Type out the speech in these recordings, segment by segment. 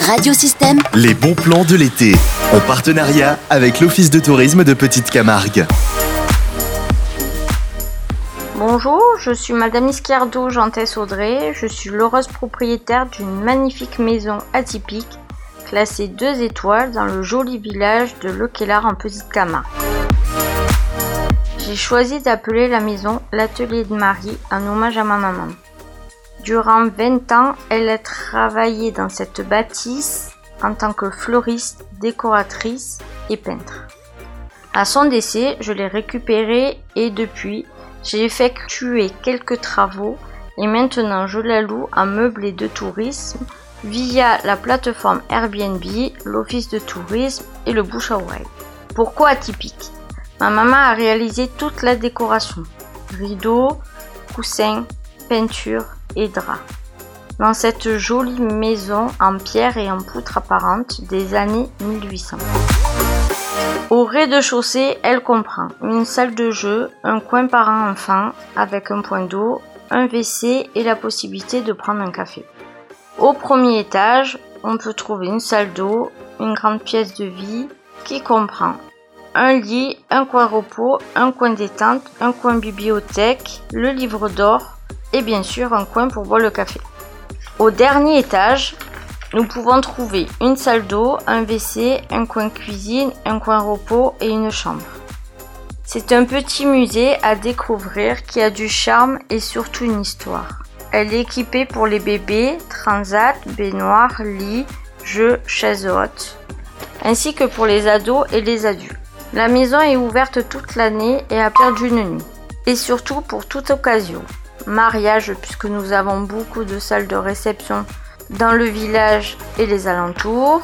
Radiosystème, Les bons plans de l'été. En partenariat avec l'Office de tourisme de Petite Camargue. Bonjour, je suis Madame Iscardo Gentès Audrey. Je suis l'heureuse propriétaire d'une magnifique maison atypique, classée 2 étoiles dans le joli village de Lequelard en Petite Camargue. J'ai choisi d'appeler la maison l'atelier de Marie en hommage à ma maman. Durant 20 ans, elle a travaillé dans cette bâtisse en tant que fleuriste, décoratrice et peintre. À son décès, je l'ai récupérée et depuis, j'ai effectué quelques travaux et maintenant je la loue en meublé de tourisme via la plateforme Airbnb, l'office de tourisme et le bouche à. Pourquoi atypique? Ma maman a réalisé toute la décoration. Rideaux, coussins, peinture draps. Dans cette jolie maison en pierre et en poutre apparente des années 1800. Au rez-de-chaussée, elle comprend une salle de jeu, un coin parent-enfant avec un point d'eau, un WC et la possibilité de prendre un café. Au premier étage, on peut trouver une salle d'eau, une grande pièce de vie qui comprend un lit, un coin repos, un coin détente, un coin bibliothèque, le livre d'or et bien sûr un coin pour boire le café. Au dernier étage, nous pouvons trouver une salle d'eau, un WC, un coin cuisine, un coin repos et une chambre. C'est un petit musée à découvrir qui a du charme et surtout une histoire. Elle est équipée pour les bébés, transat, baignoire, lit, jeux, chaises hautes, ainsi que pour les ados et les adultes. La maison est ouverte toute l'année et à partir d'une nuit. Et surtout pour toute occasion. Mariage, puisque nous avons beaucoup de salles de réception dans le village et les alentours.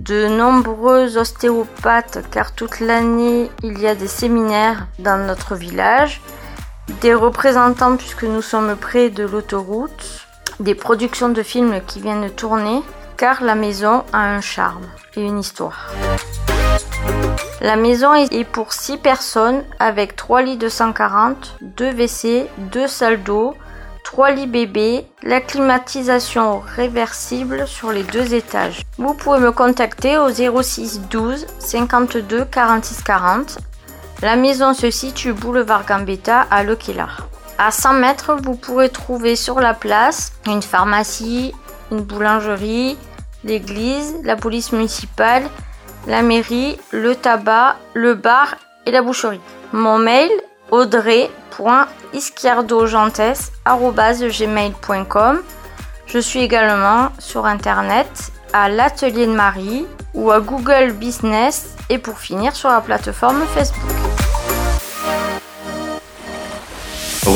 De nombreux ostéopathes, car toute l'année il y a des séminaires dans notre village. Des représentants, puisque nous sommes près de l'autoroute. Des productions de films qui viennent tourner, car la maison a un charme et une histoire. La maison est pour 6 personnes avec 3 lits de 140, 2 WC, 2 salles d'eau, 3 lits bébés, la climatisation réversible sur les deux étages. Vous pouvez me contacter au 06 12 52 46 40. La maison se situe boulevard Gambetta à Lequilard. À 100 mètres, vous pourrez trouver sur la place une pharmacie, une boulangerie, l'église, la police municipale, la mairie, le tabac, le bar et la boucherie. Mon mail audrey.isquiardogentes.gmail.com Je suis également sur internet à l'atelier de Marie ou à Google Business et pour finir sur la plateforme Facebook.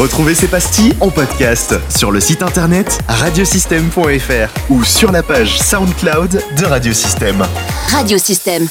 Retrouvez ces pastilles en podcast sur le site internet radiosystème.fr ou sur la page SoundCloud de Radiosystème. Radiosystème.